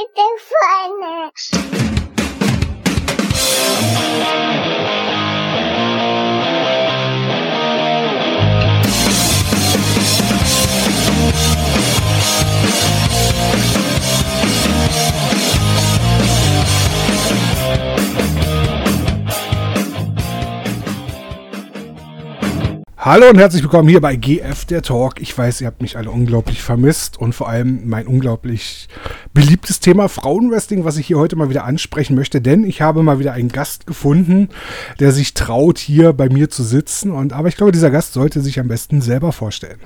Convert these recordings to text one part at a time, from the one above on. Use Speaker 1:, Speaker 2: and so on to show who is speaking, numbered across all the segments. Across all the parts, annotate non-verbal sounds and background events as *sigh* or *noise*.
Speaker 1: Stefane.
Speaker 2: Hallo und herzlich willkommen hier bei GF der Talk. Ich weiß, ihr habt mich alle unglaublich vermisst und vor allem mein unglaublich beliebtes Thema Frauenwrestling, was ich hier heute mal wieder ansprechen möchte, denn ich habe mal wieder einen Gast gefunden, der sich traut, hier bei mir zu sitzen. Und aber ich glaube, dieser Gast sollte sich am besten selber vorstellen.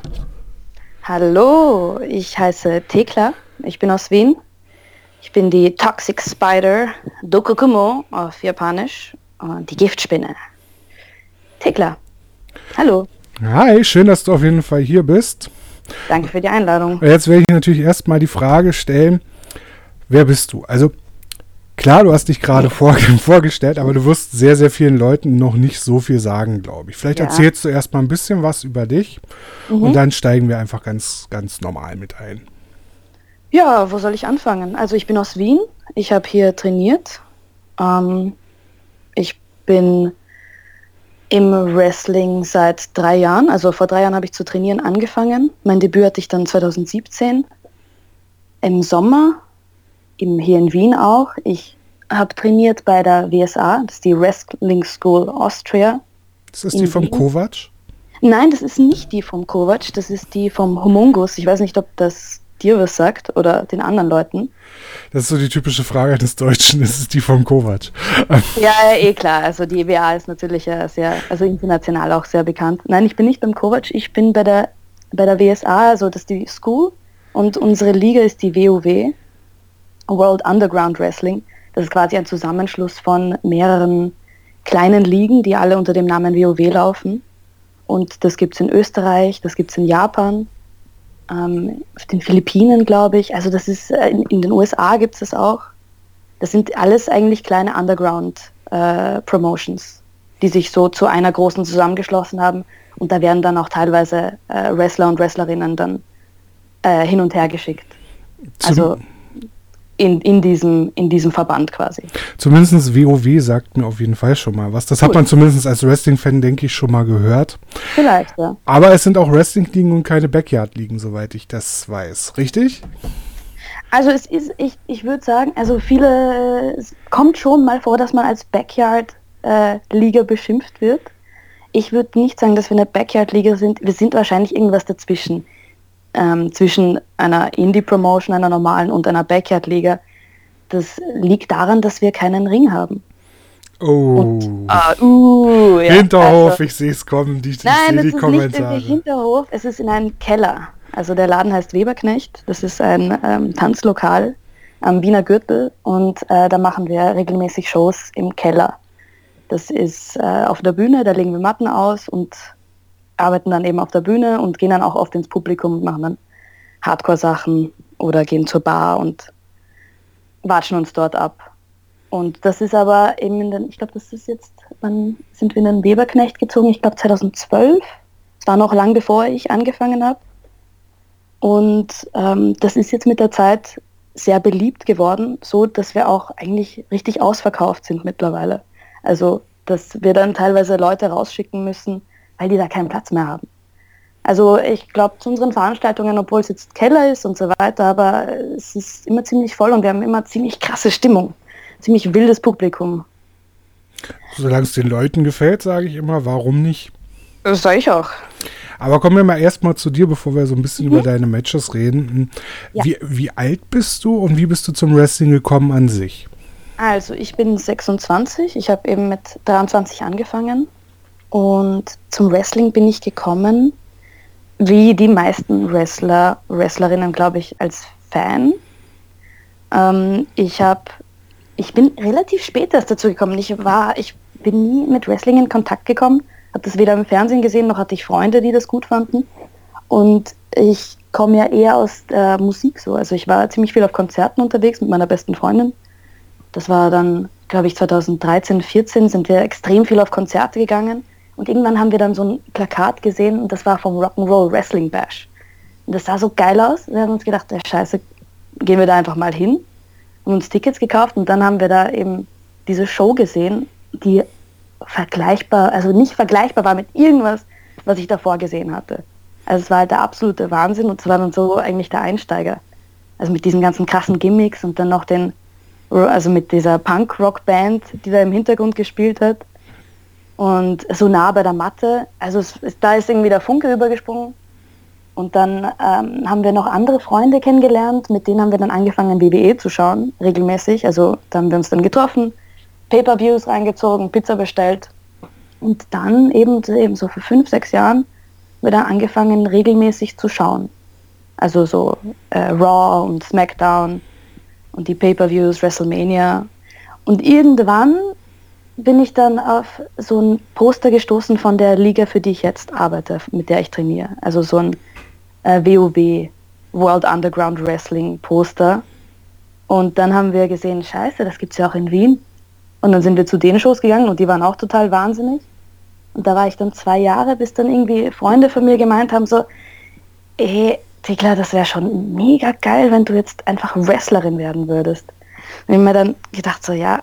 Speaker 3: Hallo, ich heiße Tekla. Ich bin aus Wien. Ich bin die Toxic Spider Dokukumo auf Japanisch und die Giftspinne. Tekla. Hallo.
Speaker 2: Hi, schön, dass du auf jeden Fall hier bist.
Speaker 3: Danke für die Einladung.
Speaker 2: Jetzt werde ich natürlich erstmal die Frage stellen, wer bist du? Also klar, du hast dich gerade vor, *laughs* vorgestellt, aber du wirst sehr, sehr vielen Leuten noch nicht so viel sagen, glaube ich. Vielleicht ja. erzählst du erstmal ein bisschen was über dich mhm. und dann steigen wir einfach ganz, ganz normal mit ein.
Speaker 3: Ja, wo soll ich anfangen? Also ich bin aus Wien, ich habe hier trainiert. Ähm, ich bin im Wrestling seit drei Jahren. Also vor drei Jahren habe ich zu trainieren angefangen. Mein Debüt hatte ich dann 2017 im Sommer, im, hier in Wien auch. Ich habe trainiert bei der WSA, das ist die Wrestling School Austria.
Speaker 2: Ist das die vom Kovac?
Speaker 3: Nein, das ist nicht die vom Kovac, das ist die vom Homungus. Ich weiß nicht, ob das dir was sagt oder den anderen Leuten.
Speaker 2: Das ist so die typische Frage des Deutschen, das ist die vom Kovac. *laughs*
Speaker 3: Ja, eh klar. Also die EWA ist natürlich sehr, also international auch sehr bekannt. Nein, ich bin nicht beim Kovac, ich bin bei der, bei der WSA, also das ist die School und unsere Liga ist die WoW, World Underground Wrestling. Das ist quasi ein Zusammenschluss von mehreren kleinen Ligen, die alle unter dem Namen WoW laufen. Und das gibt es in Österreich, das gibt es in Japan, ähm, auf den Philippinen, glaube ich. Also das ist, äh, in, in, den USA gibt es das auch. Das sind alles eigentlich kleine Underground-Promotions, äh, die sich so zu einer großen zusammengeschlossen haben. Und da werden dann auch teilweise äh, Wrestler und Wrestlerinnen dann äh, hin und her geschickt. Zum also in, in, diesem, in diesem Verband quasi.
Speaker 2: Zumindest WoW sagt mir auf jeden Fall schon mal was. Das Gut. hat man zumindest als Wrestling-Fan, denke ich, schon mal gehört.
Speaker 3: Vielleicht, ja.
Speaker 2: Aber es sind auch Wrestling-Ligen und keine Backyard-Ligen, soweit ich das weiß. Richtig?
Speaker 3: Also es ist, ich, ich würde sagen, also viele, es kommt schon mal vor, dass man als Backyard-Liga äh, beschimpft wird. Ich würde nicht sagen, dass wir eine Backyard-Liga sind. Wir sind wahrscheinlich irgendwas dazwischen ähm, zwischen einer Indie-Promotion, einer normalen und einer Backyard-Liga. Das liegt daran, dass wir keinen Ring haben.
Speaker 2: Oh. Und, ah, uh, ja, Hinterhof, also, ich sehe es kommen, die, ich
Speaker 3: nein, die Kommentare. Nicht Hinterhof, es ist in einem Keller. Also der Laden heißt Weberknecht, das ist ein ähm, Tanzlokal am Wiener Gürtel und äh, da machen wir regelmäßig Shows im Keller. Das ist äh, auf der Bühne, da legen wir Matten aus und arbeiten dann eben auf der Bühne und gehen dann auch oft ins Publikum und machen dann Hardcore-Sachen oder gehen zur Bar und watschen uns dort ab. Und das ist aber eben in den, ich glaube, das ist jetzt, wann sind wir in den Weberknecht gezogen? Ich glaube 2012. Es war noch lang bevor ich angefangen habe. Und ähm, das ist jetzt mit der Zeit sehr beliebt geworden, so dass wir auch eigentlich richtig ausverkauft sind mittlerweile. Also, dass wir dann teilweise Leute rausschicken müssen, weil die da keinen Platz mehr haben. Also ich glaube zu unseren Veranstaltungen, obwohl es jetzt Keller ist und so weiter, aber es ist immer ziemlich voll und wir haben immer ziemlich krasse Stimmung, ziemlich wildes Publikum.
Speaker 2: Solange es den Leuten gefällt, sage ich immer, warum nicht?
Speaker 3: Das sage ich auch.
Speaker 2: Aber kommen wir mal erstmal zu dir, bevor wir so ein bisschen mhm. über deine Matches reden. Ja. Wie, wie alt bist du und wie bist du zum Wrestling gekommen an sich?
Speaker 3: Also ich bin 26, ich habe eben mit 23 angefangen und zum Wrestling bin ich gekommen, wie die meisten Wrestler, Wrestlerinnen, glaube ich, als Fan. Ähm, ich habe, ich bin relativ spät erst dazu gekommen. Ich war, ich bin nie mit Wrestling in Kontakt gekommen, habe das weder im Fernsehen gesehen, noch hatte ich Freunde, die das gut fanden. Und ich komme ja eher aus der Musik so. Also ich war ziemlich viel auf Konzerten unterwegs mit meiner besten Freundin. Das war dann, glaube ich, 2013, 14 sind wir extrem viel auf Konzerte gegangen. Und irgendwann haben wir dann so ein Plakat gesehen und das war vom Rock'n'Roll Wrestling Bash. Und das sah so geil aus. Wir haben uns gedacht, der Scheiße, gehen wir da einfach mal hin. und uns Tickets gekauft und dann haben wir da eben diese Show gesehen, die vergleichbar, also nicht vergleichbar war mit irgendwas, was ich davor gesehen hatte. Also es war halt der absolute Wahnsinn und es war dann so eigentlich der Einsteiger. Also mit diesen ganzen krassen Gimmicks und dann noch den, also mit dieser Punk-Rock-Band, die da im Hintergrund gespielt hat. Und so nah bei der Matte. Also es, da ist irgendwie der Funke übergesprungen. Und dann ähm, haben wir noch andere Freunde kennengelernt, mit denen haben wir dann angefangen, WWE zu schauen, regelmäßig. Also da haben wir uns dann getroffen, Pay-per-Views reingezogen, Pizza bestellt. Und dann eben, eben so vor fünf, sechs Jahren wieder angefangen, regelmäßig zu schauen. Also so äh, Raw und SmackDown und die Pay-per-Views, WrestleMania. Und irgendwann bin ich dann auf so ein Poster gestoßen von der Liga, für die ich jetzt arbeite, mit der ich trainiere. Also so ein äh, WOW, World Underground Wrestling Poster. Und dann haben wir gesehen, scheiße, das gibt es ja auch in Wien. Und dann sind wir zu den Shows gegangen und die waren auch total wahnsinnig. Und da war ich dann zwei Jahre, bis dann irgendwie Freunde von mir gemeint haben, so, ey, Thekla, das wäre schon mega geil, wenn du jetzt einfach Wrestlerin werden würdest. Und ich habe mir dann gedacht, so, ja,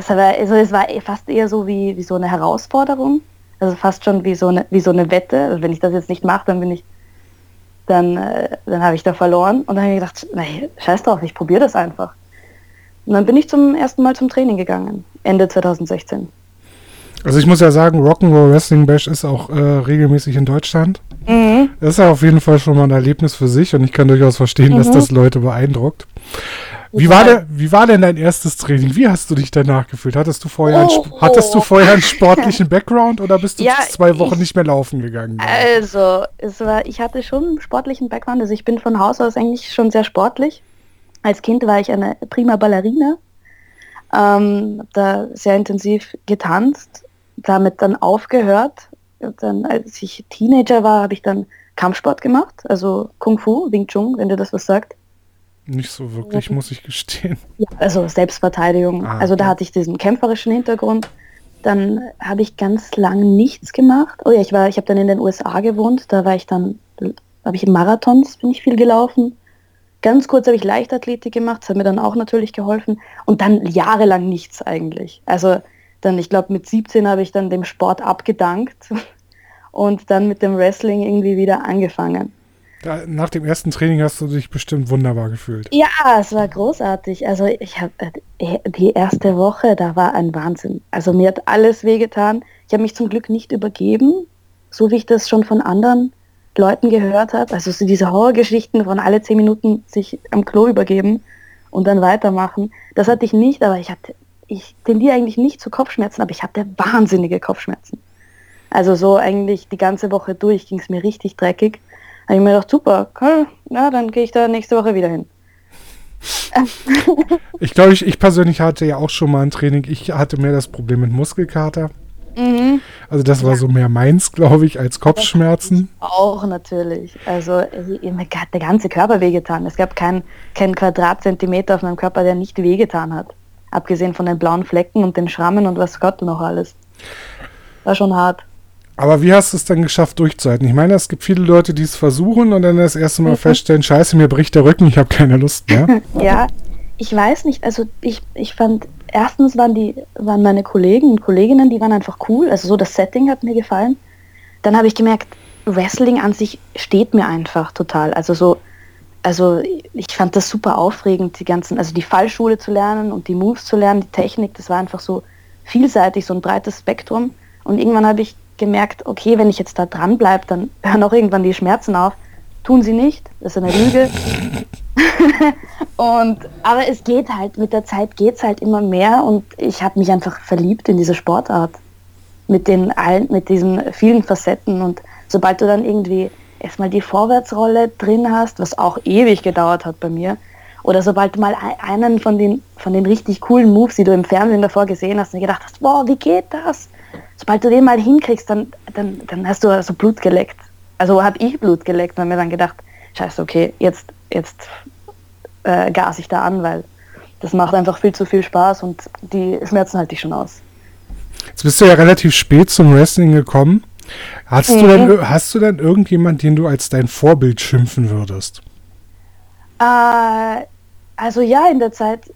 Speaker 3: es war, also es war fast eher so wie, wie so eine Herausforderung. Also fast schon wie so eine, wie so eine Wette. Also wenn ich das jetzt nicht mache, dann bin ich, dann, äh, dann habe ich da verloren. Und dann habe ich gedacht, nee, scheiß drauf, ich probiere das einfach. Und dann bin ich zum ersten Mal zum Training gegangen, Ende 2016.
Speaker 2: Also ich muss ja sagen, Rock'n'Roll Wrestling Bash ist auch äh, regelmäßig in Deutschland. Mhm. Das ist ja auf jeden Fall schon mal ein Erlebnis für sich und ich kann durchaus verstehen, mhm. dass das Leute beeindruckt. Wie war, der, wie war denn dein erstes Training? Wie hast du dich danach gefühlt? Hattest du vorher, oh, einen, hattest du vorher einen *laughs* sportlichen Background oder bist du ja, zwei Wochen ich, nicht mehr laufen gegangen?
Speaker 3: Also, es war, ich hatte schon einen sportlichen Background. Also ich bin von Haus aus eigentlich schon sehr sportlich. Als Kind war ich eine prima Ballerina. Ähm, da sehr intensiv getanzt, damit dann aufgehört. Und dann, als ich Teenager war, habe ich dann Kampfsport gemacht, also Kung Fu, Wing Chun, wenn dir das was sagt.
Speaker 2: Nicht so wirklich, muss ich gestehen.
Speaker 3: Ja, also Selbstverteidigung. Ah, also da hatte ich diesen kämpferischen Hintergrund. Dann habe ich ganz lang nichts gemacht. Oh ja, ich war, ich habe dann in den USA gewohnt. Da war ich dann, habe ich in Marathons, bin ich viel gelaufen. Ganz kurz habe ich Leichtathletik gemacht, das hat mir dann auch natürlich geholfen. Und dann jahrelang nichts eigentlich. Also dann, ich glaube, mit 17 habe ich dann dem Sport abgedankt *laughs* und dann mit dem Wrestling irgendwie wieder angefangen.
Speaker 2: Da, nach dem ersten Training hast du dich bestimmt wunderbar gefühlt.
Speaker 3: Ja, es war großartig. Also ich habe äh, die erste Woche, da war ein Wahnsinn. Also mir hat alles wehgetan. Ich habe mich zum Glück nicht übergeben, so wie ich das schon von anderen Leuten gehört habe. Also so diese Horrorgeschichten von alle zehn Minuten sich am Klo übergeben und dann weitermachen. Das hatte ich nicht, aber ich hatte, ich tendiere eigentlich nicht zu Kopfschmerzen, aber ich hatte wahnsinnige Kopfschmerzen. Also so eigentlich die ganze Woche durch ging es mir richtig dreckig habe ich mir gedacht, super, cool, ja, dann gehe ich da nächste Woche wieder hin. *laughs*
Speaker 2: ich glaube, ich, ich persönlich hatte ja auch schon mal ein Training. Ich hatte mehr das Problem mit Muskelkater. Mhm. Also das war ja. so mehr meins, glaube ich, als Kopfschmerzen.
Speaker 3: Auch natürlich. Also mir hat der ganze Körper wehgetan. Es gab keinen kein Quadratzentimeter auf meinem Körper, der nicht wehgetan hat. Abgesehen von den blauen Flecken und den Schrammen und was Gott noch alles. War schon hart.
Speaker 2: Aber wie hast du es dann geschafft durchzuhalten? Ich meine, es gibt viele Leute, die es versuchen und dann das erste Mal mhm. feststellen, scheiße, mir bricht der Rücken, ich habe keine Lust mehr. *laughs*
Speaker 3: ja, ich weiß nicht, also ich, ich fand, erstens waren die, waren meine Kollegen und Kolleginnen, die waren einfach cool, also so das Setting hat mir gefallen. Dann habe ich gemerkt, Wrestling an sich steht mir einfach total. Also so, also ich fand das super aufregend, die ganzen, also die Fallschule zu lernen und die Moves zu lernen, die Technik, das war einfach so vielseitig, so ein breites Spektrum. Und irgendwann habe ich gemerkt, okay, wenn ich jetzt da dran bleibe, dann hören auch irgendwann die Schmerzen auf. Tun sie nicht, das ist eine Lüge. *laughs* und, aber es geht halt, mit der Zeit geht es halt immer mehr und ich habe mich einfach verliebt in diese Sportart. Mit den allen, mit diesen vielen Facetten und sobald du dann irgendwie erstmal die Vorwärtsrolle drin hast, was auch ewig gedauert hat bei mir, oder sobald du mal einen von den, von den richtig coolen Moves, die du im Fernsehen davor gesehen hast, und gedacht hast, wow, wie geht das? Sobald du den mal hinkriegst, dann, dann, dann hast du also Blut geleckt. Also habe ich Blut geleckt und mir dann gedacht, scheiße, okay, jetzt, jetzt äh, gas ich da an, weil das macht einfach viel zu viel Spaß und die Schmerzen halte ich schon aus.
Speaker 2: Jetzt bist du ja relativ spät zum Wrestling gekommen. Hast, mhm. du denn, hast du denn irgendjemand, den du als dein Vorbild schimpfen würdest?
Speaker 3: Äh, also ja, in der Zeit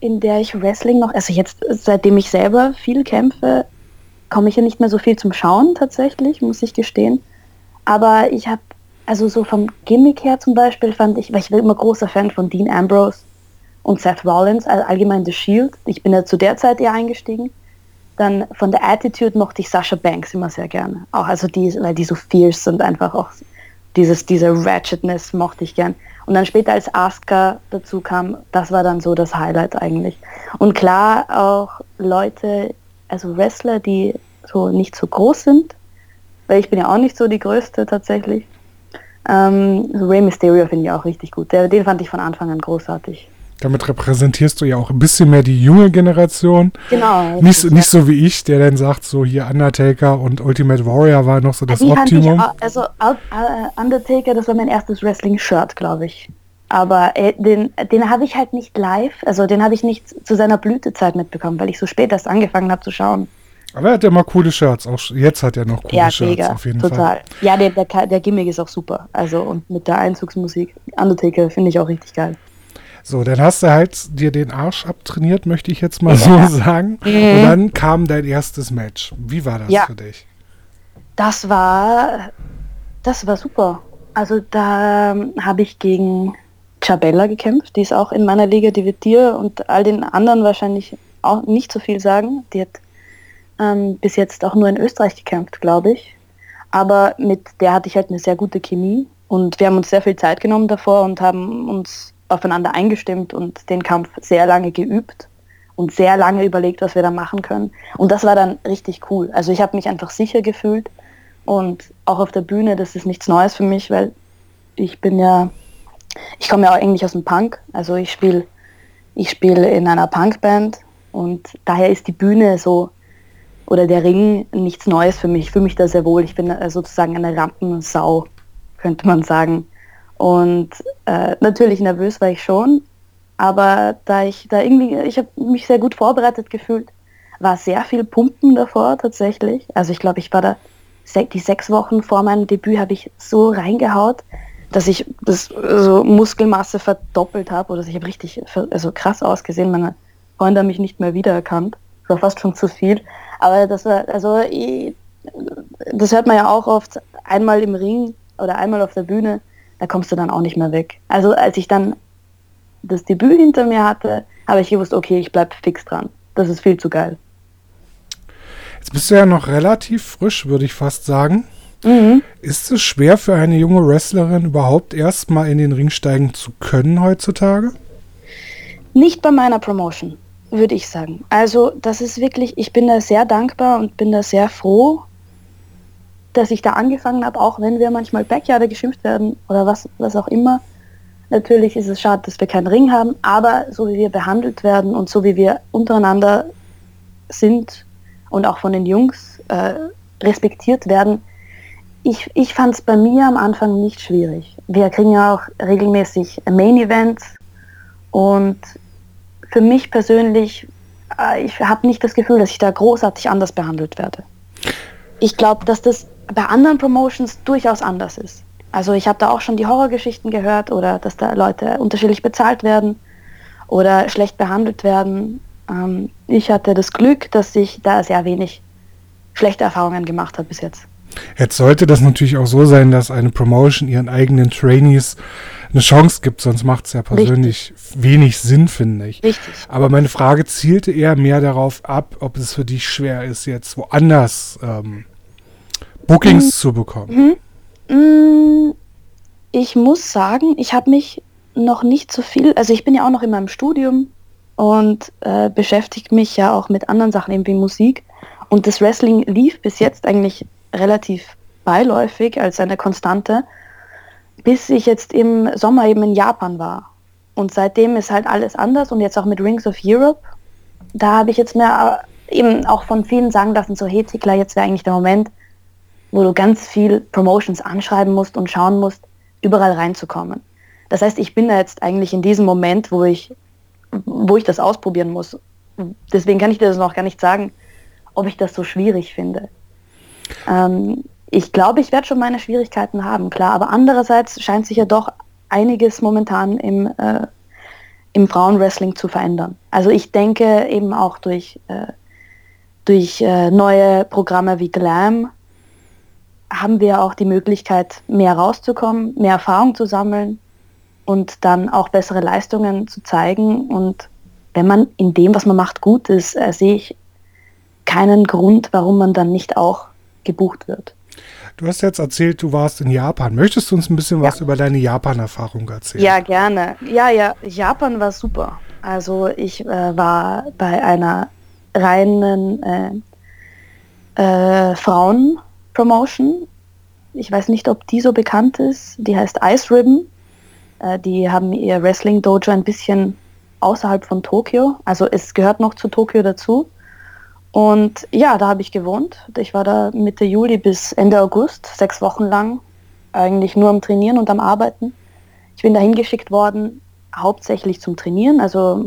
Speaker 3: in der ich Wrestling noch, also jetzt seitdem ich selber viel kämpfe, komme ich ja nicht mehr so viel zum Schauen tatsächlich, muss ich gestehen. Aber ich habe, also so vom Gimmick her zum Beispiel fand ich, weil ich war immer großer Fan von Dean Ambrose und Seth Rollins, also allgemein The Shield. Ich bin ja zu der Zeit eher eingestiegen. Dann von der Attitude mochte ich Sasha Banks immer sehr gerne. Auch also die, weil die so fierce sind einfach auch dieses, diese Ratchetness mochte ich gern. Und dann später als Asuka dazu kam, das war dann so das Highlight eigentlich. Und klar auch Leute, also Wrestler, die so nicht so groß sind, weil ich bin ja auch nicht so die Größte tatsächlich. Ähm, Rey Mysterio finde ich auch richtig gut. Der, den fand ich von Anfang an großartig.
Speaker 2: Damit repräsentierst du ja auch ein bisschen mehr die junge Generation.
Speaker 3: Genau.
Speaker 2: Nicht, so, nicht so wie ich, der dann sagt, so hier Undertaker und Ultimate Warrior war noch so das die Optimum.
Speaker 3: Auch, also Undertaker, das war mein erstes Wrestling-Shirt, glaube ich. Aber äh, den, den habe ich halt nicht live, also den habe ich nicht zu seiner Blütezeit mitbekommen, weil ich so spät erst angefangen habe zu schauen.
Speaker 2: Aber er hat ja mal coole Shirts. Auch jetzt hat er noch coole ja, Shirts mega, auf jeden
Speaker 3: total. Fall. Ja, der, der, der Gimmick ist auch super. Also und mit der Einzugsmusik. Undertaker finde ich auch richtig geil.
Speaker 2: So, dann hast du halt dir den Arsch abtrainiert, möchte ich jetzt mal ja. so sagen. Mhm. Und dann kam dein erstes Match. Wie war das ja. für dich?
Speaker 3: Das war, das war super. Also da ähm, habe ich gegen Chabella gekämpft. Die ist auch in meiner Liga, die wird dir und all den anderen wahrscheinlich auch nicht so viel sagen. Die hat ähm, bis jetzt auch nur in Österreich gekämpft, glaube ich. Aber mit der hatte ich halt eine sehr gute Chemie und wir haben uns sehr viel Zeit genommen davor und haben uns aufeinander eingestimmt und den Kampf sehr lange geübt und sehr lange überlegt, was wir da machen können. Und das war dann richtig cool. Also ich habe mich einfach sicher gefühlt und auch auf der Bühne, das ist nichts Neues für mich, weil ich bin ja, ich komme ja auch eigentlich aus dem Punk. Also ich spiele ich spiele in einer Punkband und daher ist die Bühne so oder der Ring nichts Neues für mich. Ich fühle mich da sehr wohl. Ich bin sozusagen eine Rampensau, könnte man sagen. Und äh, natürlich nervös war ich schon, aber da ich da irgendwie, ich habe mich sehr gut vorbereitet gefühlt, war sehr viel Pumpen davor tatsächlich. Also ich glaube, ich war da die sechs Wochen vor meinem Debüt habe ich so reingehaut, dass ich das so Muskelmasse verdoppelt habe oder ich habe richtig also krass ausgesehen. Meine Freunde haben mich nicht mehr wiedererkannt. Das war fast schon zu viel. Aber das war, also ich, das hört man ja auch oft einmal im Ring oder einmal auf der Bühne da kommst du dann auch nicht mehr weg. Also als ich dann das Debüt hinter mir hatte, habe ich gewusst, okay, ich bleibe fix dran. Das ist viel zu geil.
Speaker 2: Jetzt bist du ja noch relativ frisch, würde ich fast sagen. Mhm. Ist es schwer für eine junge Wrestlerin überhaupt erst mal in den Ring steigen zu können heutzutage?
Speaker 3: Nicht bei meiner Promotion, würde ich sagen. Also das ist wirklich, ich bin da sehr dankbar und bin da sehr froh, dass ich da angefangen habe, auch wenn wir manchmal Backyarder geschimpft werden oder was, was auch immer. Natürlich ist es schade, dass wir keinen Ring haben, aber so wie wir behandelt werden und so wie wir untereinander sind und auch von den Jungs äh, respektiert werden, ich, ich fand es bei mir am Anfang nicht schwierig. Wir kriegen ja auch regelmäßig Main Events und für mich persönlich, äh, ich habe nicht das Gefühl, dass ich da großartig anders behandelt werde. Ich glaube, dass das bei anderen Promotions durchaus anders ist. Also ich habe da auch schon die Horrorgeschichten gehört oder dass da Leute unterschiedlich bezahlt werden oder schlecht behandelt werden. Ähm, ich hatte das Glück, dass ich da sehr wenig schlechte Erfahrungen gemacht habe bis jetzt.
Speaker 2: Jetzt sollte das natürlich auch so sein, dass eine Promotion ihren eigenen Trainees eine Chance gibt, sonst macht es ja persönlich Richtig. wenig Sinn, finde ich. Richtig. Aber meine Frage zielte eher mehr darauf ab, ob es für dich schwer ist, jetzt woanders ähm, Bookings mhm. zu bekommen?
Speaker 3: Mhm. Mm, ich muss sagen, ich habe mich noch nicht so viel, also ich bin ja auch noch in meinem Studium und äh, beschäftige mich ja auch mit anderen Sachen, eben wie Musik. Und das Wrestling lief bis jetzt eigentlich relativ beiläufig als eine Konstante, bis ich jetzt im Sommer eben in Japan war. Und seitdem ist halt alles anders und jetzt auch mit Rings of Europe. Da habe ich jetzt mehr äh, eben auch von vielen sagen lassen, so hey Tickler, jetzt wäre eigentlich der Moment, wo du ganz viel Promotions anschreiben musst und schauen musst, überall reinzukommen. Das heißt, ich bin da jetzt eigentlich in diesem Moment, wo ich, wo ich das ausprobieren muss. Deswegen kann ich dir das noch gar nicht sagen, ob ich das so schwierig finde. Ähm, ich glaube, ich werde schon meine Schwierigkeiten haben, klar, aber andererseits scheint sich ja doch einiges momentan im, äh, im Frauenwrestling zu verändern. Also ich denke eben auch durch, äh, durch äh, neue Programme wie Glam haben wir auch die Möglichkeit, mehr rauszukommen, mehr Erfahrung zu sammeln und dann auch bessere Leistungen zu zeigen. Und wenn man in dem, was man macht, gut ist, äh, sehe ich keinen Grund, warum man dann nicht auch gebucht wird.
Speaker 2: Du hast jetzt erzählt, du warst in Japan. Möchtest du uns ein bisschen ja. was über deine Japan-Erfahrung erzählen?
Speaker 3: Ja, gerne. Ja, ja, Japan war super. Also ich äh, war bei einer reinen äh, äh, Frauen-Promotion. Ich weiß nicht, ob die so bekannt ist. Die heißt Ice Ribbon. Äh, die haben ihr Wrestling-Dojo ein bisschen außerhalb von Tokio. Also es gehört noch zu Tokio dazu. Und ja, da habe ich gewohnt. Ich war da Mitte Juli bis Ende August, sechs Wochen lang, eigentlich nur am Trainieren und am Arbeiten. Ich bin da hingeschickt worden, hauptsächlich zum Trainieren. Also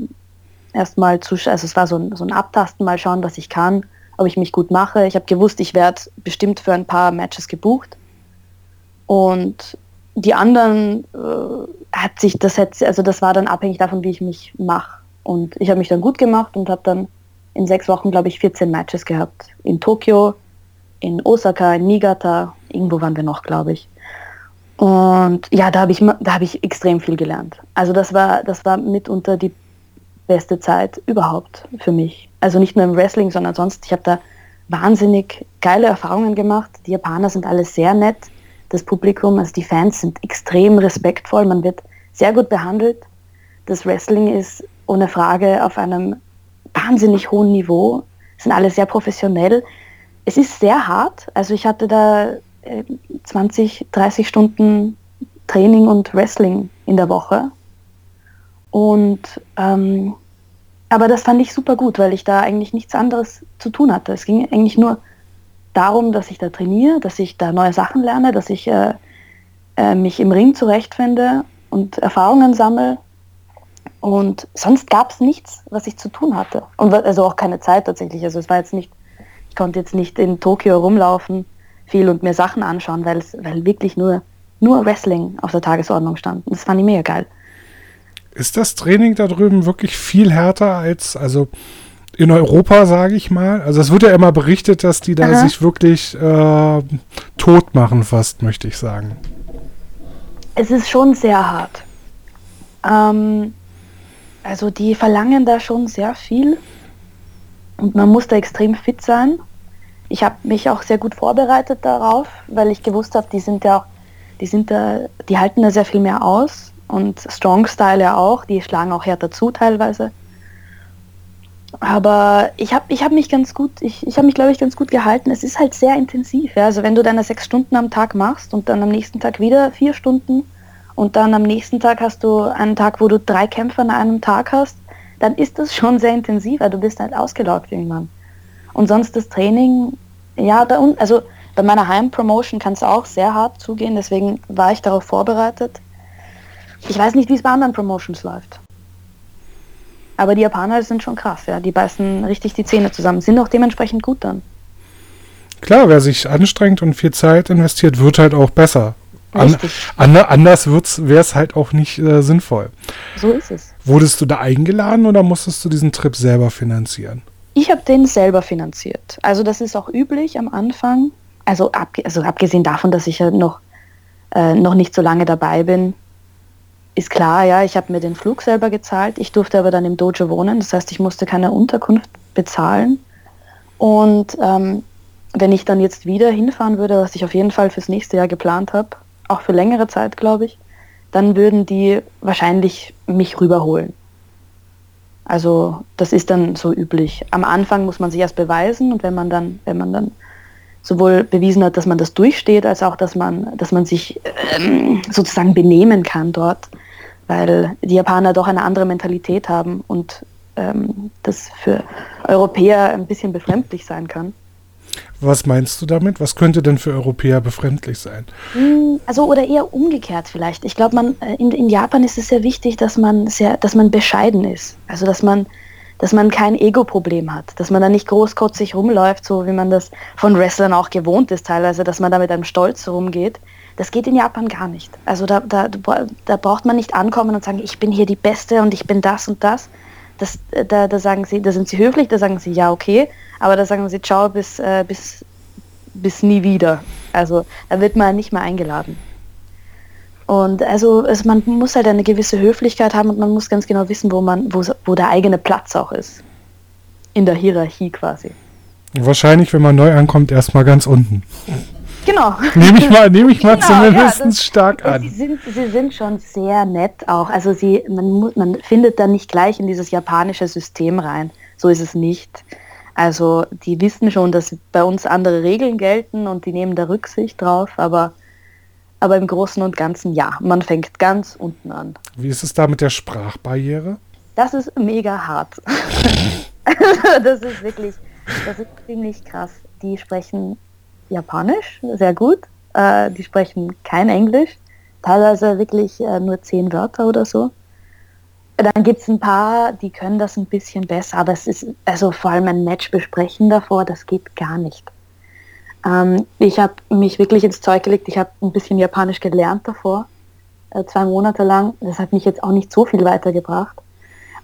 Speaker 3: erstmal zu, also es war so ein, so ein Abtasten, mal schauen, was ich kann, ob ich mich gut mache. Ich habe gewusst, ich werde bestimmt für ein paar Matches gebucht. Und die anderen äh, hat sich das jetzt, also das war dann abhängig davon, wie ich mich mache. Und ich habe mich dann gut gemacht und habe dann in sechs Wochen, glaube ich, 14 Matches gehabt. In Tokio, in Osaka, in Niigata, irgendwo waren wir noch, glaube ich. Und ja, da habe ich, da ich extrem viel gelernt. Also das war, das war mitunter die beste Zeit überhaupt für mich. Also nicht nur im Wrestling, sondern sonst. Ich habe da wahnsinnig geile Erfahrungen gemacht. Die Japaner sind alle sehr nett. Das Publikum, also die Fans sind extrem respektvoll. Man wird sehr gut behandelt. Das Wrestling ist ohne Frage auf einem wahnsinnig hohen Niveau, sind alle sehr professionell. Es ist sehr hart. Also ich hatte da 20, äh, 30 Stunden Training und Wrestling in der Woche. Und ähm, aber das fand ich super gut, weil ich da eigentlich nichts anderes zu tun hatte. Es ging eigentlich nur darum, dass ich da trainiere, dass ich da neue Sachen lerne, dass ich äh, äh, mich im Ring zurechtfinde und Erfahrungen sammle und sonst gab es nichts, was ich zu tun hatte. Und also auch keine Zeit tatsächlich. Also es war jetzt nicht, ich konnte jetzt nicht in Tokio rumlaufen viel und mir Sachen anschauen, weil es, weil wirklich nur, nur Wrestling auf der Tagesordnung stand. Und das fand ich mega geil.
Speaker 2: Ist das Training da drüben wirklich viel härter als, also in Europa, sage ich mal? Also es wird ja immer berichtet, dass die da Aha. sich wirklich äh, tot machen, fast, möchte ich sagen.
Speaker 3: Es ist schon sehr hart. Ähm, also die verlangen da schon sehr viel und man muss da extrem fit sein. Ich habe mich auch sehr gut vorbereitet darauf, weil ich gewusst habe, die sind ja auch, die sind da, die halten da sehr viel mehr aus und Strong Style ja auch, die schlagen auch härter zu teilweise. Aber ich habe ich hab mich ganz gut, ich, ich habe mich glaube ich ganz gut gehalten. Es ist halt sehr intensiv. Ja? Also wenn du deine sechs Stunden am Tag machst und dann am nächsten Tag wieder vier Stunden, und dann am nächsten Tag hast du einen Tag, wo du drei Kämpfe an einem Tag hast, dann ist das *laughs* schon sehr intensiv, weil du bist halt ausgelaugt irgendwann. Und sonst das Training, ja, bei uns, also bei meiner Heimpromotion kann es auch sehr hart zugehen, deswegen war ich darauf vorbereitet. Ich weiß nicht, wie es bei anderen Promotions läuft. Aber die Japaner sind schon krass, ja. Die beißen richtig die Zähne zusammen, sind auch dementsprechend gut dann.
Speaker 2: Klar, wer sich anstrengt und viel Zeit investiert, wird halt auch besser. An, an, anders wäre es halt auch nicht äh, sinnvoll.
Speaker 3: So ist es.
Speaker 2: Wurdest du da eingeladen oder musstest du diesen Trip selber finanzieren?
Speaker 3: Ich habe den selber finanziert. Also das ist auch üblich am Anfang. Also, ab, also abgesehen davon, dass ich ja noch, äh, noch nicht so lange dabei bin, ist klar, ja, ich habe mir den Flug selber gezahlt. Ich durfte aber dann im Dojo wohnen. Das heißt, ich musste keine Unterkunft bezahlen. Und ähm, wenn ich dann jetzt wieder hinfahren würde, was ich auf jeden Fall fürs nächste Jahr geplant habe, auch für längere Zeit, glaube ich, dann würden die wahrscheinlich mich rüberholen. Also das ist dann so üblich. Am Anfang muss man sich erst beweisen und wenn man dann, wenn man dann sowohl bewiesen hat, dass man das durchsteht, als auch, dass man, dass man sich ähm, sozusagen benehmen kann dort, weil die Japaner doch eine andere Mentalität haben und ähm, das für Europäer ein bisschen befremdlich sein kann.
Speaker 2: Was meinst du damit? Was könnte denn für Europäer befremdlich sein?
Speaker 3: Hm, also oder eher umgekehrt vielleicht. Ich glaube, man äh, in, in Japan ist es sehr wichtig, dass man sehr, dass man bescheiden ist. Also dass man, dass man kein Ego-Problem hat, dass man da nicht großkotzig rumläuft, so wie man das von Wrestlern auch gewohnt ist teilweise, dass man da mit einem Stolz rumgeht. Das geht in Japan gar nicht. Also da, da, da braucht man nicht ankommen und sagen, ich bin hier die Beste und ich bin das und das. Das da, da sagen sie, da sind sie höflich, da sagen sie ja okay, aber da sagen sie ciao bis, äh, bis, bis nie wieder. Also da wird man nicht mehr eingeladen. Und also, also man muss halt eine gewisse Höflichkeit haben und man muss ganz genau wissen, wo man, wo, wo der eigene Platz auch ist. In der Hierarchie quasi.
Speaker 2: Wahrscheinlich, wenn man neu ankommt, erstmal ganz unten.
Speaker 3: Genau.
Speaker 2: Nehme ich mal, nehme ich mal genau, zumindest ja, das, stark an.
Speaker 3: Sie sind, sie sind schon sehr nett auch. Also sie, man, muss, man findet da nicht gleich in dieses japanische System rein. So ist es nicht. Also die wissen schon, dass bei uns andere Regeln gelten und die nehmen da Rücksicht drauf, aber, aber im Großen und Ganzen ja, man fängt ganz unten an.
Speaker 2: Wie ist es da mit der Sprachbarriere?
Speaker 3: Das ist mega hart. *laughs* das ist wirklich, das ist ziemlich krass. Die sprechen Japanisch sehr gut, äh, die sprechen kein Englisch, teilweise wirklich äh, nur zehn Wörter oder so. Dann gibt es ein paar, die können das ein bisschen besser, aber es ist, also vor allem ein Match besprechen davor, das geht gar nicht. Ähm, ich habe mich wirklich ins Zeug gelegt, ich habe ein bisschen Japanisch gelernt davor, äh, zwei Monate lang. Das hat mich jetzt auch nicht so viel weitergebracht.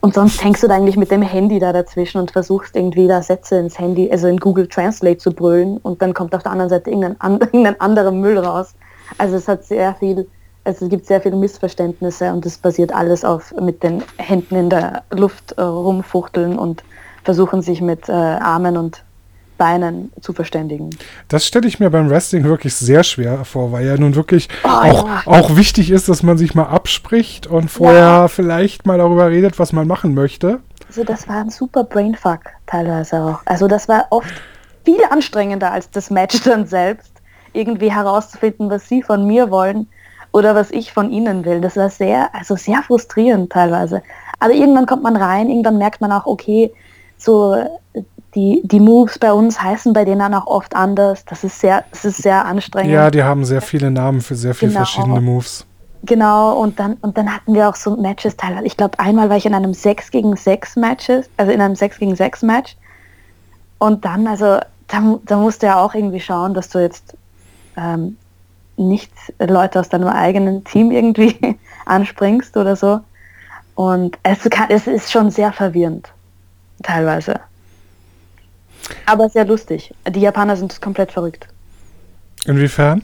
Speaker 3: Und sonst hängst du da eigentlich mit dem Handy da dazwischen und versuchst irgendwie da Sätze ins Handy, also in Google Translate zu brüllen und dann kommt auf der anderen Seite irgendein, *laughs* irgendein anderer Müll raus. Also es hat sehr viel also es gibt sehr viele Missverständnisse und es basiert alles auf mit den Händen in der Luft äh, rumfuchteln und versuchen sich mit äh, Armen und Beinen zu verständigen.
Speaker 2: Das stelle ich mir beim Wrestling wirklich sehr schwer vor, weil ja nun wirklich oh, auch, ja. auch wichtig ist, dass man sich mal abspricht und vorher ja. vielleicht mal darüber redet, was man machen möchte.
Speaker 3: Also das war ein super Brainfuck teilweise auch. Also das war oft viel anstrengender als das Match dann selbst, irgendwie herauszufinden, was sie von mir wollen oder was ich von ihnen will. Das war sehr, also sehr frustrierend teilweise. Aber irgendwann kommt man rein, irgendwann merkt man auch, okay, so die, die Moves bei uns heißen bei denen auch oft anders. Das ist sehr, das ist sehr anstrengend.
Speaker 2: Ja, die haben sehr viele Namen für sehr viele genau. verschiedene Moves.
Speaker 3: Genau, und dann, und dann hatten wir auch so Matches teilweise. Ich glaube, einmal war ich in einem 6 gegen 6 Matches, also in einem 6 gegen 6 Match. Und dann, also, da, da musst du ja auch irgendwie schauen, dass du jetzt ähm, nicht Leute aus deinem eigenen Team irgendwie *laughs* anspringst oder so. Und es, kann, es ist schon sehr verwirrend, teilweise. Aber sehr lustig. Die Japaner sind komplett verrückt.
Speaker 2: Inwiefern?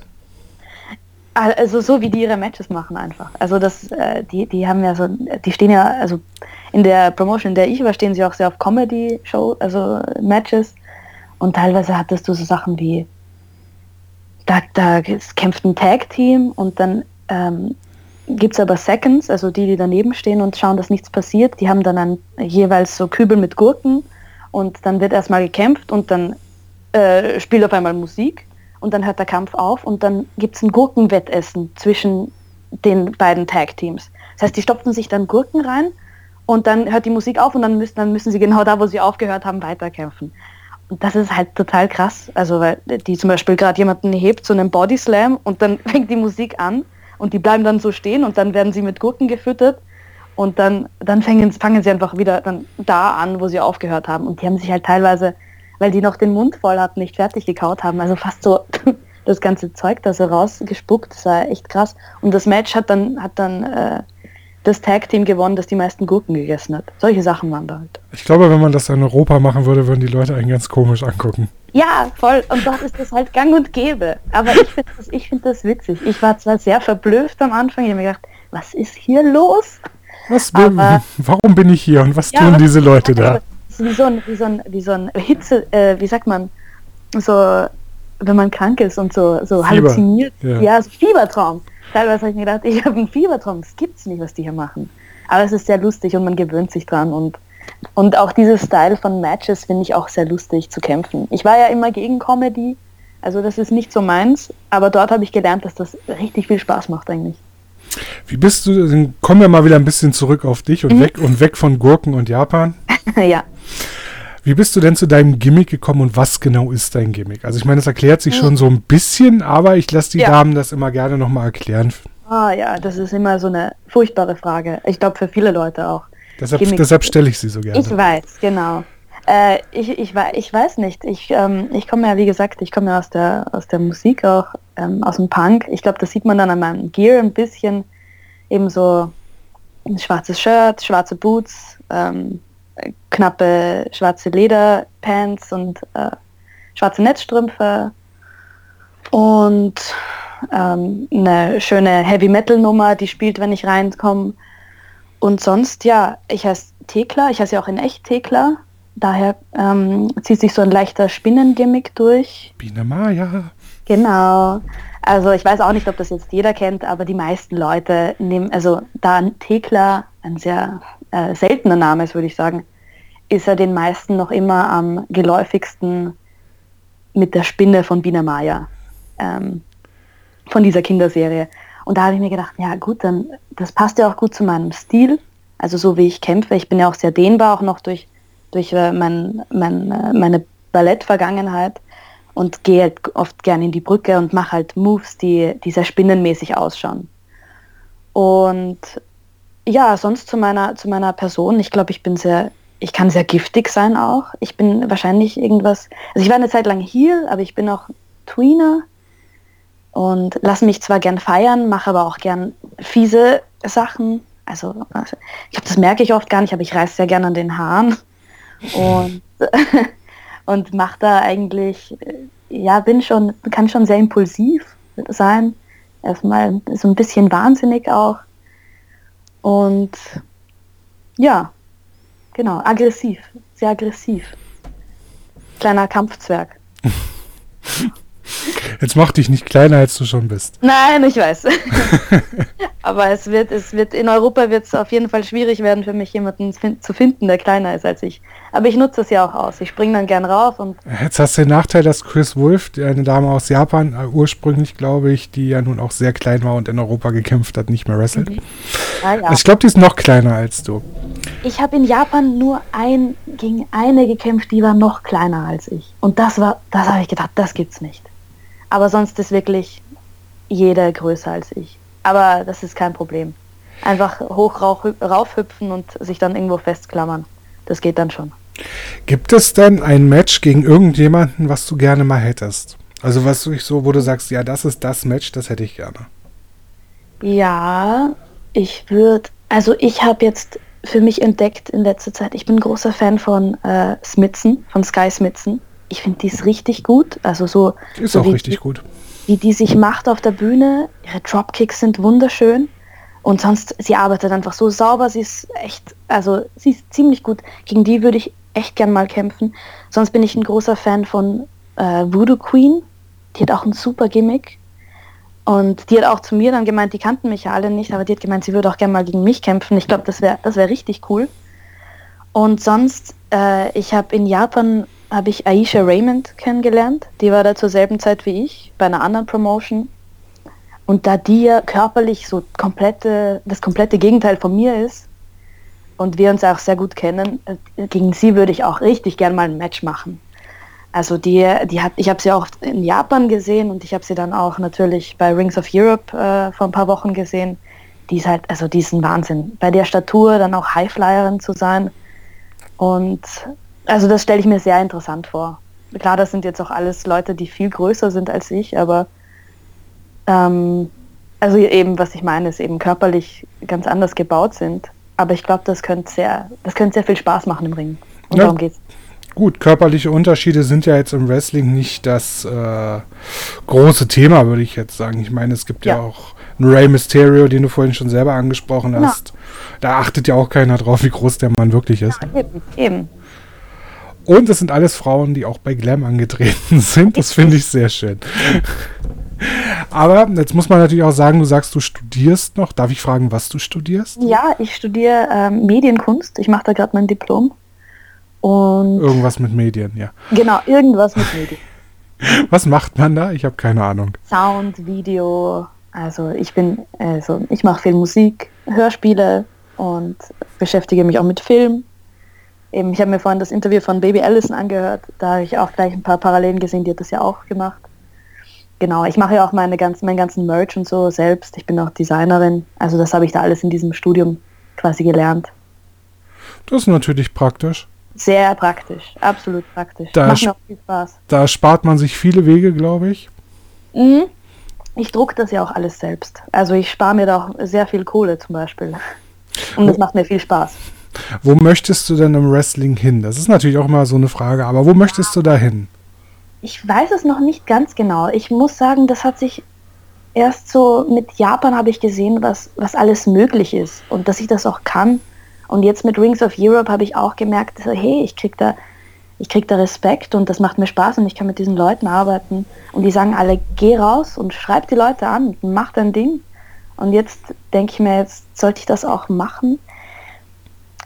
Speaker 3: Also so wie die ihre Matches machen einfach. Also das, äh, die, die haben ja so, die stehen ja, also in der Promotion, in der ich war, stehen sie auch sehr auf Comedy-Show, also Matches. Und teilweise hattest du so Sachen wie da, da kämpft ein Tag-Team und dann ähm, gibt es aber Seconds, also die, die daneben stehen und schauen, dass nichts passiert. Die haben dann ein, jeweils so Kübel mit Gurken und dann wird erstmal gekämpft und dann äh, spielt auf einmal Musik und dann hört der Kampf auf und dann gibt es ein Gurkenwettessen zwischen den beiden Tag-Teams. Das heißt, die stopfen sich dann Gurken rein und dann hört die Musik auf und dann müssen, dann müssen sie genau da, wo sie aufgehört haben, weiterkämpfen. Und das ist halt total krass. Also, weil die zum Beispiel gerade jemanden hebt zu einem Body Slam und dann *laughs* fängt die Musik an und die bleiben dann so stehen und dann werden sie mit Gurken gefüttert und dann, dann fangen, fangen sie einfach wieder dann da an, wo sie aufgehört haben. Und die haben sich halt teilweise, weil die noch den Mund voll hatten, nicht fertig gekaut haben. Also fast so *laughs* das ganze Zeug da so rausgespuckt. Das war echt krass. Und das Match hat dann, hat dann äh, das Tag-Team gewonnen, das die meisten Gurken gegessen hat. Solche Sachen waren da halt.
Speaker 2: Ich glaube, wenn man das in Europa machen würde, würden die Leute einen ganz komisch angucken.
Speaker 3: Ja, voll. Und dort ist das halt gang und gäbe. Aber ich finde das, find das witzig. Ich war zwar sehr verblüfft am Anfang. Ich habe mir gedacht, was ist hier los?
Speaker 2: Was, Aber, *laughs* warum bin ich hier und was ja, tun diese Leute da? *laughs*
Speaker 3: Wie so ein, wie so ein, wie so ein Hitze, äh, wie sagt man, so, wenn man krank ist und so, so halluziniert. Ja, ja so Fiebertraum. Teilweise habe ich mir gedacht, ich habe einen Fiebertraum, das gibt's nicht, was die hier machen. Aber es ist sehr lustig und man gewöhnt sich dran und und auch dieses Style von Matches finde ich auch sehr lustig zu kämpfen. Ich war ja immer gegen Comedy, also das ist nicht so meins, aber dort habe ich gelernt, dass das richtig viel Spaß macht eigentlich.
Speaker 2: Wie bist du, dann kommen wir mal wieder ein bisschen zurück auf dich und mhm. weg und weg von Gurken und Japan. *laughs*
Speaker 3: ja.
Speaker 2: Wie bist du denn zu deinem Gimmick gekommen und was genau ist dein Gimmick? Also ich meine, das erklärt sich schon so ein bisschen, aber ich lasse die ja. Damen das immer gerne nochmal erklären.
Speaker 3: Ah ja, das ist immer so eine furchtbare Frage. Ich glaube für viele Leute auch.
Speaker 2: Deshalb, deshalb stelle ich sie so gerne.
Speaker 3: Ich weiß, genau. Äh, ich, ich, ich weiß nicht. Ich, ähm, ich komme ja, wie gesagt, ich komme ja aus der, aus der Musik auch, ähm, aus dem Punk. Ich glaube, das sieht man dann an meinem Gear ein bisschen. Eben so ein schwarzes Shirt, schwarze Boots, ähm, knappe schwarze Lederpants und äh, schwarze Netzstrümpfe und ähm, eine schöne Heavy Metal Nummer, die spielt, wenn ich reinkomme. Und sonst, ja, ich heiße Thekla, ich heiße ja auch in echt Thekla. Daher ähm, zieht sich so ein leichter Spinnengimmick durch.
Speaker 2: Biene Maya.
Speaker 3: Genau. Also ich weiß auch nicht, ob das jetzt jeder kennt, aber die meisten Leute nehmen, also da Thekla ein sehr äh, seltener Name ist, würde ich sagen, ist er den meisten noch immer am geläufigsten mit der Spinne von Bina Maya, ähm, von dieser Kinderserie. Und da habe ich mir gedacht, ja gut, dann das passt ja auch gut zu meinem Stil, also so wie ich kämpfe. Ich bin ja auch sehr dehnbar, auch noch durch, durch äh, mein, mein, äh, meine Ballettvergangenheit und gehe halt oft gerne in die Brücke und mache halt Moves, die, die sehr spinnenmäßig ausschauen. Und ja, sonst zu meiner, zu meiner Person. Ich glaube, ich bin sehr ich kann sehr giftig sein auch. Ich bin wahrscheinlich irgendwas, also ich war eine Zeit lang hier, aber ich bin auch Tweener und lasse mich zwar gern feiern, mache aber auch gern fiese Sachen. Also ich glaube, das merke ich oft gar nicht, aber ich reiße sehr gern an den Haaren und, *laughs* und mache da eigentlich, ja, bin schon, kann schon sehr impulsiv sein. Erstmal so ein bisschen wahnsinnig auch. Und ja, Genau, aggressiv, sehr aggressiv. Kleiner Kampfzwerg. *laughs*
Speaker 2: Jetzt mach dich nicht kleiner, als du schon bist.
Speaker 3: Nein, ich weiß. *laughs* Aber es wird, es wird, in Europa wird es auf jeden Fall schwierig werden für mich, jemanden zu finden, der kleiner ist als ich. Aber ich nutze es ja auch aus. Ich springe dann gern rauf und.
Speaker 2: Jetzt hast du den Nachteil, dass Chris Wolf, eine Dame aus Japan, äh, ursprünglich, glaube ich, die ja nun auch sehr klein war und in Europa gekämpft hat, nicht mehr wrestelt. Mhm. Ja, ja. Also ich glaube, die ist noch kleiner als du.
Speaker 3: Ich habe in Japan nur ein, gegen eine gekämpft, die war noch kleiner als ich. Und das war, das habe ich gedacht, das gibt's nicht. Aber sonst ist wirklich jeder größer als ich. Aber das ist kein Problem. Einfach hoch raufhüpfen und sich dann irgendwo festklammern. Das geht dann schon.
Speaker 2: Gibt es denn ein Match gegen irgendjemanden, was du gerne mal hättest? Also was du so, wo du sagst, ja, das ist das Match, das hätte ich gerne.
Speaker 3: Ja, ich würde, also ich habe jetzt für mich entdeckt in letzter Zeit, ich bin großer Fan von äh, Smitzen, von Sky Smitzen. Ich finde die ist richtig gut. Also so.
Speaker 2: Ist
Speaker 3: so
Speaker 2: auch richtig die, gut.
Speaker 3: Wie die sich macht auf der Bühne. Ihre Dropkicks sind wunderschön. Und sonst, sie arbeitet einfach so sauber. Sie ist echt, also sie ist ziemlich gut. Gegen die würde ich echt gern mal kämpfen. Sonst bin ich ein großer Fan von äh, Voodoo Queen. Die hat auch ein super Gimmick. Und die hat auch zu mir dann gemeint, die kannten mich ja alle nicht, aber die hat gemeint, sie würde auch gerne mal gegen mich kämpfen. Ich glaube, das wäre das wär richtig cool. Und sonst, äh, ich habe in Japan habe ich Aisha Raymond kennengelernt. Die war da zur selben Zeit wie ich, bei einer anderen Promotion. Und da die ja körperlich so komplette, das komplette Gegenteil von mir ist und wir uns auch sehr gut kennen, äh, gegen sie würde ich auch richtig gern mal ein Match machen. Also die, die hat, ich habe sie auch in Japan gesehen und ich habe sie dann auch natürlich bei Rings of Europe äh, vor ein paar Wochen gesehen. Die ist halt, also die ist ein Wahnsinn. Bei der Statur dann auch Highflyerin zu sein. Und also das stelle ich mir sehr interessant vor. Klar, das sind jetzt auch alles Leute, die viel größer sind als ich, aber ähm, also eben, was ich meine, ist eben körperlich ganz anders gebaut sind. Aber ich glaube, das könnte sehr, das könnte sehr viel Spaß machen im Ring. Und ja. darum geht's.
Speaker 2: Gut, körperliche Unterschiede sind ja jetzt im Wrestling nicht das äh, große Thema, würde ich jetzt sagen. Ich meine, es gibt ja, ja auch einen Rey Mysterio, den du vorhin schon selber angesprochen hast. Ja. Da achtet ja auch keiner drauf, wie groß der Mann wirklich ist. Eben, eben. Und es sind alles Frauen, die auch bei Glam angetreten *laughs* sind. Das finde ich sehr schön. Aber jetzt muss man natürlich auch sagen, du sagst, du studierst noch. Darf ich fragen, was du studierst?
Speaker 3: Ja, ich studiere ähm, Medienkunst. Ich mache da gerade mein Diplom.
Speaker 2: Und irgendwas mit Medien, ja.
Speaker 3: Genau, irgendwas mit *laughs* Medien.
Speaker 2: Was macht man da? Ich habe keine Ahnung.
Speaker 3: Sound, Video. Also ich bin, also ich mache viel Musik, Hörspiele und beschäftige mich auch mit Film eben, ich habe mir vorhin das Interview von Baby Allison angehört, da habe ich auch gleich ein paar Parallelen gesehen, die hat das ja auch gemacht. Genau, ich mache ja auch meine ganzen, meinen ganzen Merch und so selbst. Ich bin auch Designerin. Also das habe ich da alles in diesem Studium quasi gelernt.
Speaker 2: Das ist natürlich praktisch.
Speaker 3: Sehr praktisch, absolut praktisch.
Speaker 2: Da Macht mir auch viel Spaß. Da spart man sich viele Wege, glaube ich.
Speaker 3: Mhm. Ich druck das ja auch alles selbst. Also ich spare mir da auch sehr viel Kohle zum Beispiel. Und das macht mir viel Spaß.
Speaker 2: Wo möchtest du denn im Wrestling hin? Das ist natürlich auch immer so eine Frage, aber wo möchtest du da hin?
Speaker 3: Ich weiß es noch nicht ganz genau. Ich muss sagen, das hat sich erst so mit Japan habe ich gesehen, was, was alles möglich ist und dass ich das auch kann. Und jetzt mit Rings of Europe habe ich auch gemerkt, hey, ich krieg da, ich krieg da Respekt und das macht mir Spaß und ich kann mit diesen Leuten arbeiten. Und die sagen alle, geh raus und schreib die Leute an, mach dein Ding. Und jetzt denke ich mir, jetzt sollte ich das auch machen.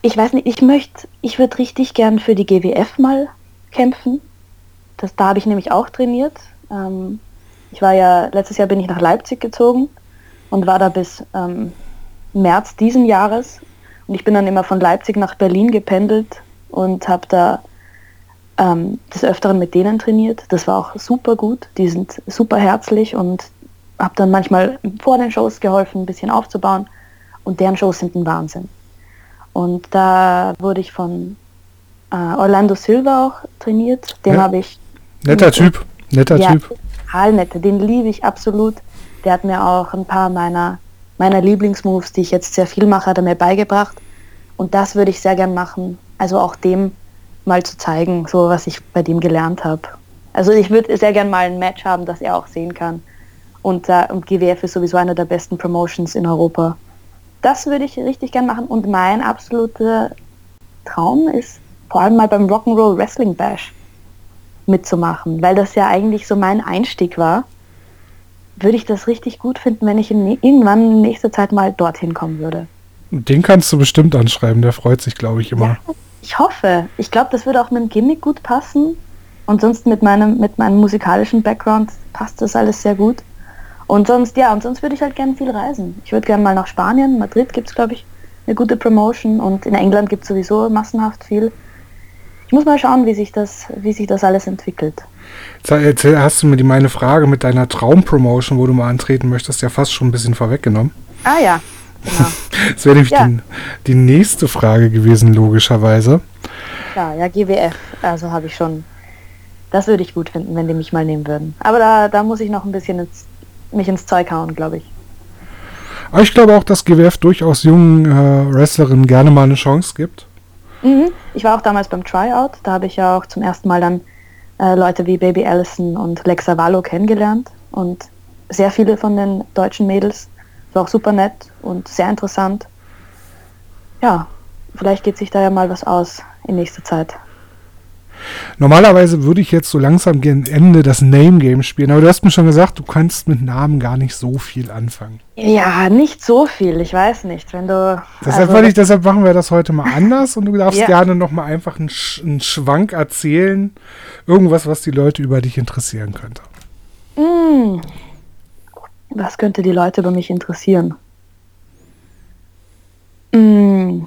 Speaker 3: Ich weiß nicht, ich möchte, ich würde richtig gern für die GWF mal kämpfen. Das, da habe ich nämlich auch trainiert. Ähm, ich war ja, letztes Jahr bin ich nach Leipzig gezogen und war da bis ähm, März diesen Jahres und ich bin dann immer von Leipzig nach Berlin gependelt und habe da ähm, des Öfteren mit denen trainiert. Das war auch super gut. Die sind super herzlich und habe dann manchmal vor den Shows geholfen, ein bisschen aufzubauen. Und deren Shows sind ein Wahnsinn. Und da wurde ich von äh, Orlando Silva auch trainiert. Den ja. habe ich.
Speaker 2: Netter Typ. Netter ja, Typ.
Speaker 3: Total nett. Den liebe ich absolut. Der hat mir auch ein paar meiner meiner Lieblingsmoves, die ich jetzt sehr viel mache, hat er mir beigebracht. Und das würde ich sehr gern machen. Also auch dem mal zu zeigen, so was ich bei dem gelernt habe. Also ich würde sehr gern mal ein Match haben, das er auch sehen kann. Und, äh, und GWF ist sowieso eine der besten Promotions in Europa. Das würde ich richtig gern machen. Und mein absoluter Traum ist vor allem mal beim Rock'n'Roll Wrestling Bash mitzumachen, weil das ja eigentlich so mein Einstieg war würde ich das richtig gut finden, wenn ich in, irgendwann in nächster Zeit mal dorthin kommen würde.
Speaker 2: Den kannst du bestimmt anschreiben, der freut sich, glaube ich, immer. Ja,
Speaker 3: ich hoffe. Ich glaube, das würde auch mit dem Gimmick gut passen. Und sonst mit meinem, mit meinem musikalischen Background passt das alles sehr gut. Und sonst, ja, und sonst würde ich halt gerne viel reisen. Ich würde gerne mal nach Spanien. Madrid gibt es, glaube ich, eine gute Promotion und in England gibt es sowieso massenhaft viel. Ich muss mal schauen, wie sich das, wie sich das alles entwickelt.
Speaker 2: Erzähl, hast du mir die meine Frage mit deiner Traumpromotion, wo du mal antreten möchtest, ja fast schon ein bisschen vorweggenommen.
Speaker 3: Ah ja, genau. *laughs*
Speaker 2: das wäre nämlich ja. die, die, nächste Frage gewesen, logischerweise.
Speaker 3: Ja, ja, GWF, also habe ich schon. Das würde ich gut finden, wenn die mich mal nehmen würden. Aber da, da muss ich noch ein bisschen ins, mich ins Zeug hauen, glaube ich.
Speaker 2: Aber ich glaube auch, dass GWF durchaus jungen äh, Wrestlerinnen gerne mal eine Chance gibt.
Speaker 3: Mhm. Ich war auch damals beim Tryout, da habe ich ja auch zum ersten Mal dann äh, Leute wie Baby Allison und Lexa Wallo kennengelernt und sehr viele von den deutschen Mädels. War auch super nett und sehr interessant. Ja, vielleicht geht sich da ja mal was aus in nächster Zeit.
Speaker 2: Normalerweise würde ich jetzt so langsam gegen Ende das Name Game spielen, aber du hast mir schon gesagt, du kannst mit Namen gar nicht so viel anfangen.
Speaker 3: Ja, nicht so viel, ich weiß nicht. Wenn du.
Speaker 2: Deshalb, also, ich, deshalb machen wir das heute mal anders und du darfst ja. gerne noch mal einfach einen, Sch einen, Schwank erzählen. Irgendwas, was die Leute über dich interessieren könnte.
Speaker 3: Mm. Was könnte die Leute über mich interessieren? Mm.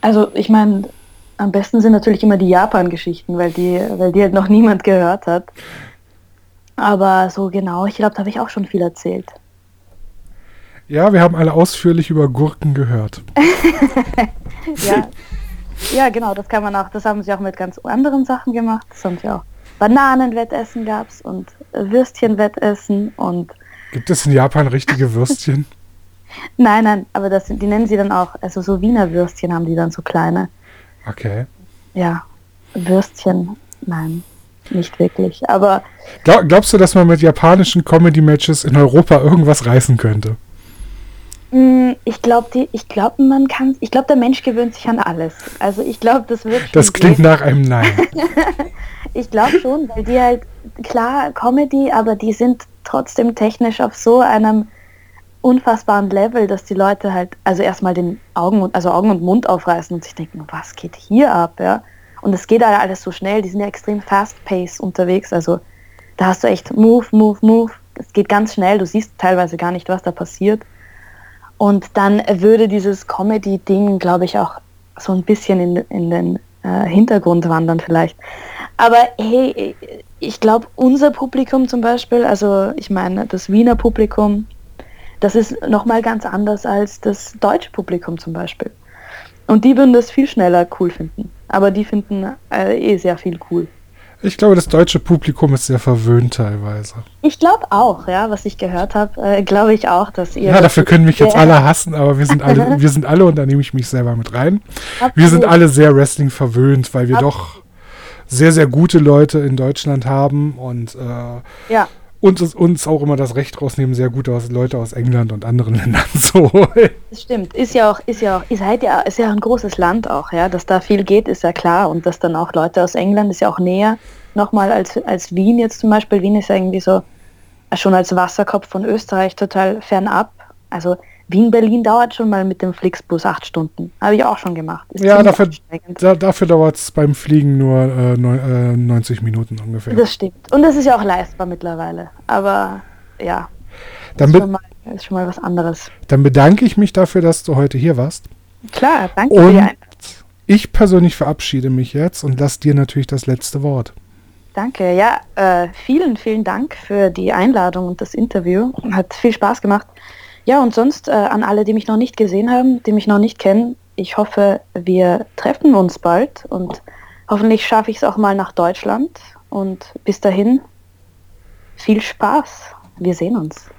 Speaker 3: Also, ich meine, am besten sind natürlich immer die Japan-Geschichten, weil die, weil die halt noch niemand gehört hat. Aber so genau, ich glaube, da habe ich auch schon viel erzählt.
Speaker 2: Ja, wir haben alle ausführlich über Gurken gehört. *laughs*
Speaker 3: ja. ja, genau, das kann man auch, das haben sie auch mit ganz anderen Sachen gemacht. Das haben sie auch. Bananenwettessen gab es und Würstchenwettessen und.
Speaker 2: Gibt es in Japan richtige Würstchen? *laughs*
Speaker 3: nein, nein, aber das, die nennen sie dann auch, also so Wiener Würstchen haben die dann so kleine.
Speaker 2: Okay.
Speaker 3: Ja, Würstchen, nein, nicht wirklich. Aber.
Speaker 2: Glaub, glaubst du, dass man mit japanischen Comedy-Matches in Europa irgendwas reißen könnte?
Speaker 3: Mm, ich glaube, ich glaube, man kann, ich glaube, der Mensch gewöhnt sich an alles. Also ich glaube, das wird.
Speaker 2: Das klingt gehen. nach einem Nein. *laughs*
Speaker 3: ich glaube schon, weil die halt klar Comedy, aber die sind trotzdem technisch auf so einem unfassbaren Level, dass die Leute halt also erstmal den Augen und also Augen und Mund aufreißen und sich denken, was geht hier ab, ja? Und es geht halt alles so schnell, die sind ja extrem fast pace unterwegs, also da hast du echt Move, Move, Move. Es geht ganz schnell, du siehst teilweise gar nicht, was da passiert. Und dann würde dieses Comedy-Ding, glaube ich, auch so ein bisschen in, in den äh, Hintergrund wandern vielleicht. Aber hey, ich glaube, unser Publikum zum Beispiel, also ich meine, das Wiener Publikum, das ist nochmal ganz anders als das deutsche Publikum zum Beispiel. Und die würden das viel schneller cool finden. Aber die finden äh, eh sehr viel cool.
Speaker 2: Ich glaube, das deutsche Publikum ist sehr verwöhnt teilweise.
Speaker 3: Ich glaube auch, ja, was ich gehört habe, äh, glaube ich auch, dass ihr.
Speaker 2: Ja, dafür können mich jetzt alle hassen, aber wir sind alle, wir sind alle, und da nehme ich mich selber mit rein. Absolut. Wir sind alle sehr Wrestling verwöhnt, weil wir Absolut. doch sehr, sehr gute Leute in Deutschland haben und äh,
Speaker 3: ja
Speaker 2: und uns auch immer das Recht rausnehmen, sehr gute aus, Leute aus England und anderen *laughs* Ländern
Speaker 3: zu holen. Das stimmt. Ist ja auch, ist ja auch, ihr seid ja, ist ja ein großes Land auch, ja. Dass da viel geht, ist ja klar. Und dass dann auch Leute aus England ist ja auch näher nochmal als, als Wien jetzt zum Beispiel. Wien ist ja irgendwie so schon als Wasserkopf von Österreich total fernab. Also Wien-Berlin dauert schon mal mit dem Flixbus acht Stunden. Habe ich auch schon gemacht.
Speaker 2: Ist ja, dafür, da, dafür dauert es beim Fliegen nur äh, neun, äh, 90 Minuten ungefähr.
Speaker 3: Das stimmt. Und das ist ja auch leistbar mittlerweile. Aber ja,
Speaker 2: dann
Speaker 3: ist, schon mal, ist schon mal was anderes.
Speaker 2: Dann bedanke ich mich dafür, dass du heute hier warst.
Speaker 3: Klar, danke
Speaker 2: und für Ich persönlich verabschiede mich jetzt und lasse dir natürlich das letzte Wort.
Speaker 3: Danke, ja, äh, vielen, vielen Dank für die Einladung und das Interview. Hat viel Spaß gemacht. Ja, und sonst äh, an alle, die mich noch nicht gesehen haben, die mich noch nicht kennen, ich hoffe, wir treffen uns bald und hoffentlich schaffe ich es auch mal nach Deutschland. Und bis dahin, viel Spaß. Wir sehen uns.